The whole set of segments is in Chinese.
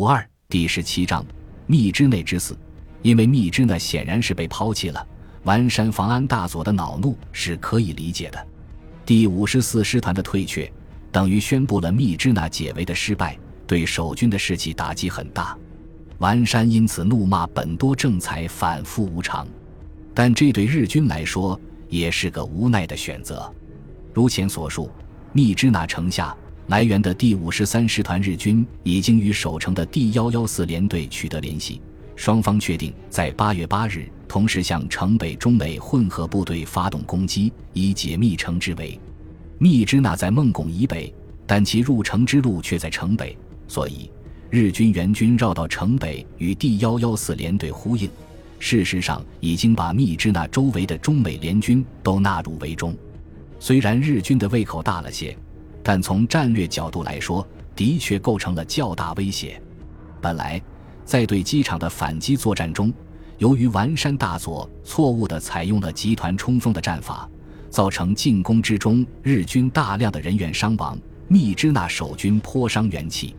五二第十七章密支内之死，因为密支呢显然是被抛弃了。完山防安大佐的恼怒是可以理解的。第五十四师团的退却，等于宣布了密支那解围的失败，对守军的士气打击很大。完山因此怒骂本多正才反复无常，但这对日军来说也是个无奈的选择。如前所述，密支那城下来源的第五十三师团日军已经与守城的第幺幺四联队取得联系，双方确定在八月八日同时向城北中美混合部队发动攻击，以解密城之围。密支那在孟拱以北，但其入城之路却在城北，所以。日军援军绕到城北，与第幺幺四联队呼应。事实上，已经把密支那周围的中美联军都纳入围中。虽然日军的胃口大了些，但从战略角度来说，的确构成了较大威胁。本来，在对机场的反击作战中，由于丸山大佐错误地采用了集团冲锋的战法，造成进攻之中日军大量的人员伤亡，密支那守军颇伤元气。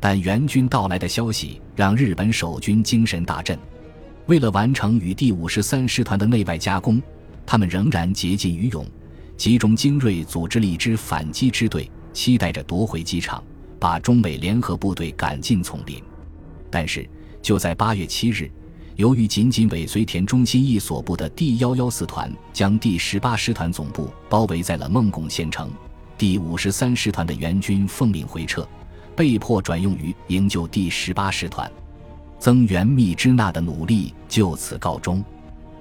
但援军到来的消息让日本守军精神大振，为了完成与第五十三师团的内外夹攻，他们仍然竭尽于勇，集中精锐，组织了一支反击支队，期待着夺回机场，把中美联合部队赶进丛林。但是，就在八月七日，由于紧紧尾随田中心一所部的第幺幺四团将第十八师团总部包围在了孟拱县城，第五十三师团的援军奉命回撤。被迫转用于营救第十八师团，增援密支那的努力就此告终。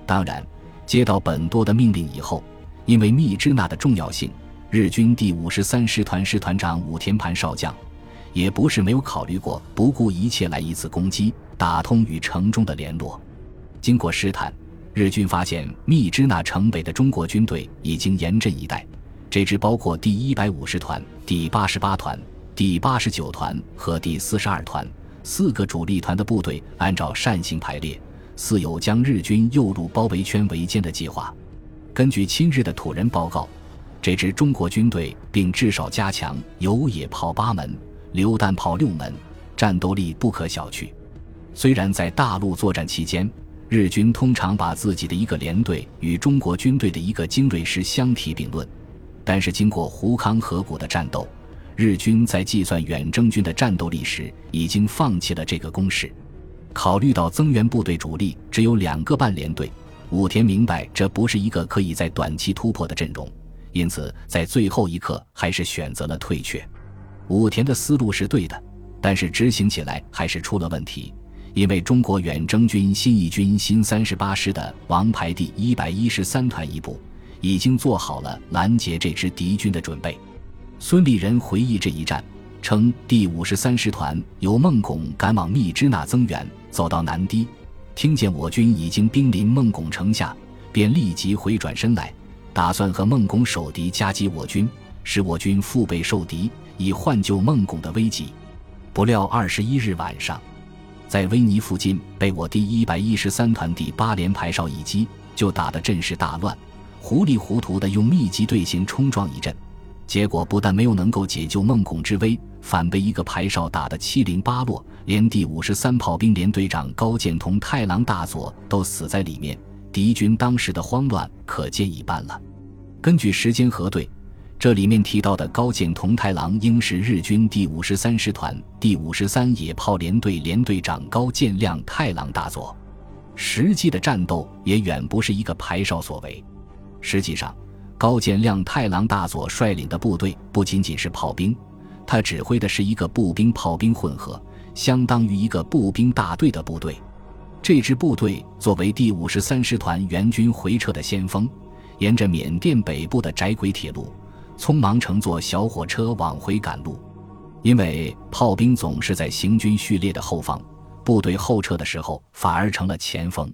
当然，接到本多的命令以后，因为密支那的重要性，日军第五十三师团师团长武田盘少将也不是没有考虑过不顾一切来一次攻击，打通与城中的联络。经过试探，日军发现密支那城北的中国军队已经严阵以待。这支包括第一百五十团、第八十八团。第八十九团和第四十二团四个主力团的部队按照扇形排列，似有将日军诱入包围圈围歼的计划。根据亲日的土人报告，这支中国军队并至少加强有野炮八门、榴弹炮六门，战斗力不可小觑。虽然在大陆作战期间，日军通常把自己的一个连队与中国军队的一个精锐师相提并论，但是经过胡康河谷的战斗。日军在计算远征军的战斗力时，已经放弃了这个公式。考虑到增援部队主力只有两个半连队，武田明白这不是一个可以在短期突破的阵容，因此在最后一刻还是选择了退却。武田的思路是对的，但是执行起来还是出了问题。因为中国远征军新一军新三十八师的王牌第一百一十三团一部，已经做好了拦截这支敌军的准备。孙立人回忆这一战，称第五十三师团由孟拱赶往密支那增援，走到南堤，听见我军已经兵临孟拱城下，便立即回转身来，打算和孟拱守敌夹击我军，使我军腹背受敌，以换救孟拱的危急。不料二十一日晚上，在威尼附近被我第一百一十三团第八连排哨一击，就打得阵势大乱，糊里糊涂的用密集队形冲撞一阵。结果不但没有能够解救孟拱之危，反被一个排哨打得七零八落，连第五十三炮兵连队长高见同太郎大佐都死在里面。敌军当时的慌乱可见一斑了。根据时间核对，这里面提到的高见同太郎应是日军第五十三师团第五十三野炮连队连队长高见亮太郎大佐。实际的战斗也远不是一个排哨所为，实际上。高见亮太郎大佐率领的部队不仅仅是炮兵，他指挥的是一个步兵炮兵混合，相当于一个步兵大队的部队。这支部队作为第五十三师团援军回撤的先锋，沿着缅甸北部的窄轨铁路，匆忙乘坐小火车往回赶路。因为炮兵总是在行军序列的后方，部队后撤的时候反而成了前锋。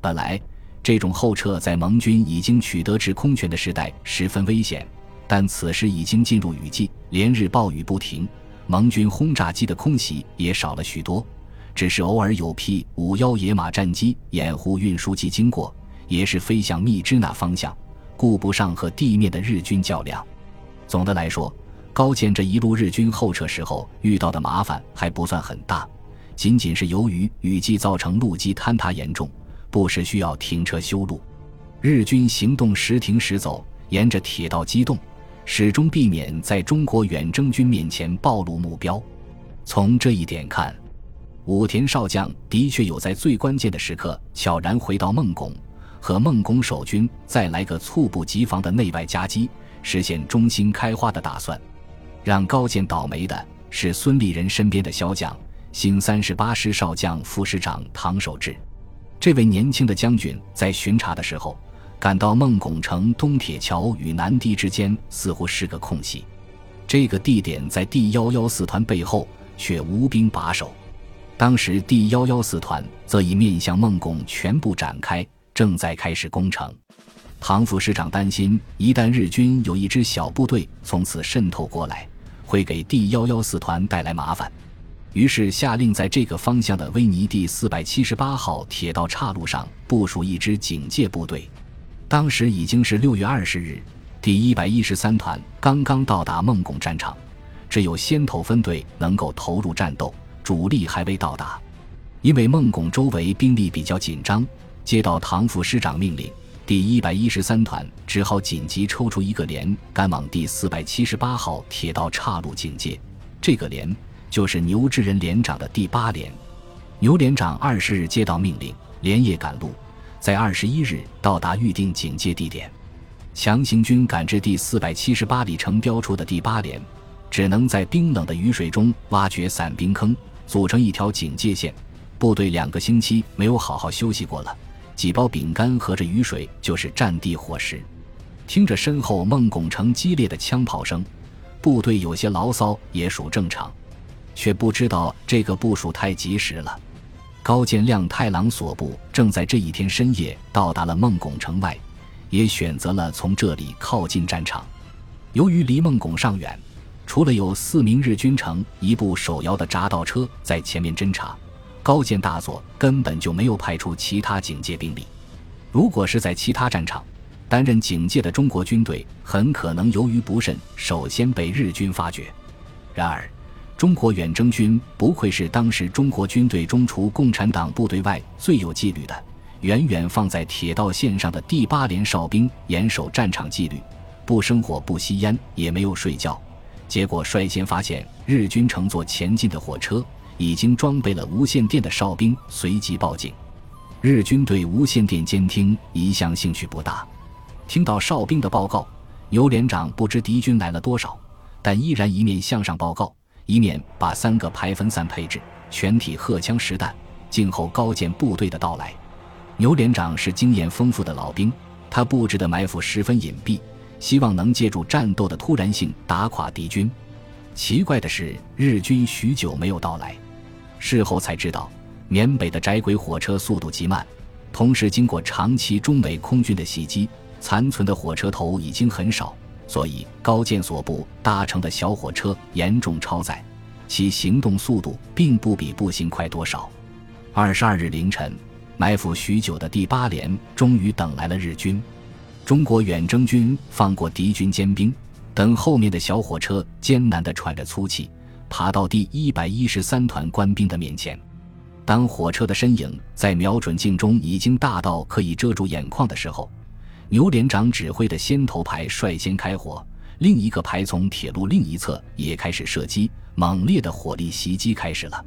本来。这种后撤在盟军已经取得制空权的时代十分危险，但此时已经进入雨季，连日暴雨不停，盟军轰炸机的空袭也少了许多，只是偶尔有批五幺野马战机掩护运输机经过，也是飞向密支那方向，顾不上和地面的日军较量。总的来说，高见这一路日军后撤时候遇到的麻烦还不算很大，仅仅是由于雨季造成路基坍塌严重，不时需要停车修路。日军行动时停时走，沿着铁道机动，始终避免在中国远征军面前暴露目标。从这一点看，武田少将的确有在最关键的时刻悄然回到孟拱，和孟拱守军再来个猝不及防的内外夹击，实现中心开花的打算。让高见倒霉的是孙立人身边的骁将。新三十八师少将副师长唐守志，这位年轻的将军在巡查的时候，感到孟拱城东铁桥与南堤之间似乎是个空隙。这个地点在第幺幺四团背后，却无兵把守。当时第幺幺四团则已面向孟拱全部展开，正在开始攻城。唐副师长担心，一旦日军有一支小部队从此渗透过来，会给第幺幺四团带来麻烦。于是下令在这个方向的威尼第四百七十八号铁道岔路上部署一支警戒部队。当时已经是六月二十日，第一百一十三团刚刚到达孟拱战场，只有先头分队能够投入战斗，主力还未到达。因为孟拱周围兵力比较紧张，接到唐副师长命令，第一百一十三团只好紧急抽出一个连赶往第四百七十八号铁道岔路警戒。这个连。就是牛之仁连长的第八连，牛连长二十日接到命令，连夜赶路，在二十一日到达预定警戒地点。强行军赶至第四百七十八里程标处的第八连，只能在冰冷的雨水中挖掘散兵坑，组成一条警戒线。部队两个星期没有好好休息过了，几包饼干和着雨水就是战地伙食。听着身后孟拱城激烈的枪炮声，部队有些牢骚也属正常。却不知道这个部署太及时了。高见亮太郎所部正在这一天深夜到达了孟拱城外，也选择了从这里靠近战场。由于离孟拱尚远，除了有四名日军乘一部手摇的匝道车在前面侦察，高见大佐根本就没有派出其他警戒兵力。如果是在其他战场担任警戒的中国军队，很可能由于不慎，首先被日军发觉。然而。中国远征军不愧是当时中国军队中除共产党部队外最有纪律的，远远放在铁道线上的第八连哨兵严守战场纪律，不生火不吸烟也没有睡觉。结果率先发现日军乘坐前进的火车已经装备了无线电的哨兵随即报警。日军对无线电监听一向兴趣不大，听到哨兵的报告，牛连长不知敌军来了多少，但依然一面向上报告。一面把三个排分散配置、全体荷枪实弹，静候高见部队的到来。牛连长是经验丰富的老兵，他布置的埋伏十分隐蔽，希望能借助战斗的突然性打垮敌军。奇怪的是，日军许久没有到来。事后才知道，缅北的窄轨火车速度极慢，同时经过长期中美空军的袭击，残存的火车头已经很少。所以，高健所部搭乘的小火车严重超载，其行动速度并不比步行快多少。二十二日凌晨，埋伏许久的第八连终于等来了日军。中国远征军放过敌军尖兵，等后面的小火车艰难地喘着粗气，爬到第一百一十三团官兵的面前。当火车的身影在瞄准镜中已经大到可以遮住眼眶的时候。牛连长指挥的先头排率先开火，另一个排从铁路另一侧也开始射击，猛烈的火力袭击开始了。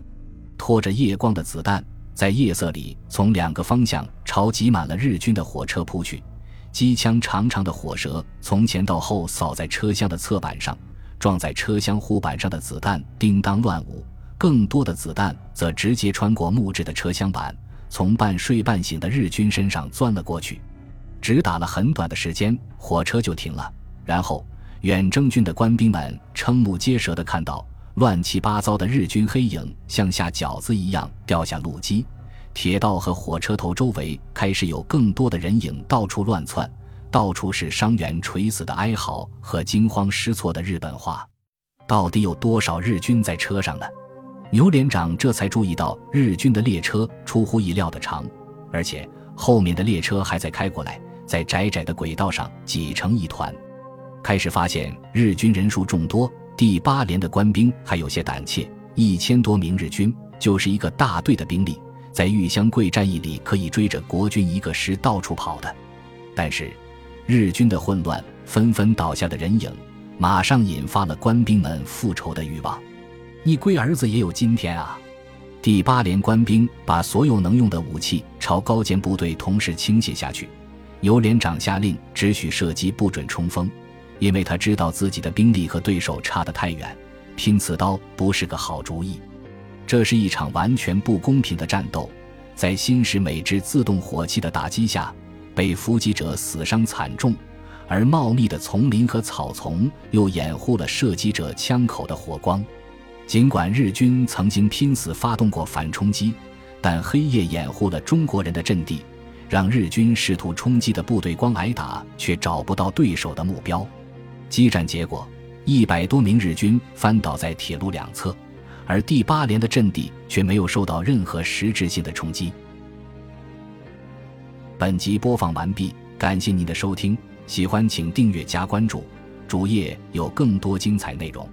拖着夜光的子弹在夜色里从两个方向朝挤满了日军的火车扑去，机枪长长的火舌从前到后扫在车厢的侧板上，撞在车厢护板上的子弹叮当乱舞，更多的子弹则直接穿过木质的车厢板，从半睡半醒的日军身上钻了过去。只打了很短的时间，火车就停了。然后，远征军的官兵们瞠目结舌地看到乱七八糟的日军黑影像下饺子一样掉下路基，铁道和火车头周围开始有更多的人影到处乱窜，到处是伤员垂死的哀嚎和惊慌失措的日本话。到底有多少日军在车上呢？牛连长这才注意到，日军的列车出乎意料的长，而且后面的列车还在开过来。在窄窄的轨道上挤成一团，开始发现日军人数众多，第八连的官兵还有些胆怯，一千多名日军就是一个大队的兵力，在玉香桂战役里可以追着国军一个师到处跑的。但是，日军的混乱、纷纷倒下的人影，马上引发了官兵们复仇的欲望。你龟儿子也有今天啊！第八连官兵把所有能用的武器朝高见部队同时倾泻下去。由连长下令，只许射击，不准冲锋，因为他知道自己的兵力和对手差得太远，拼刺刀不是个好主意。这是一场完全不公平的战斗，在新式美制自动火器的打击下，被伏击者死伤惨重，而茂密的丛林和草丛又掩护了射击者枪口的火光。尽管日军曾经拼死发动过反冲击，但黑夜掩护了中国人的阵地，让日军试图冲击的部队光挨打，却找不到对手的目标。激战结果，一百多名日军翻倒在铁路两侧，而第八连的阵地却没有受到任何实质性的冲击。本集播放完毕，感谢您的收听，喜欢请订阅加关注，主页有更多精彩内容。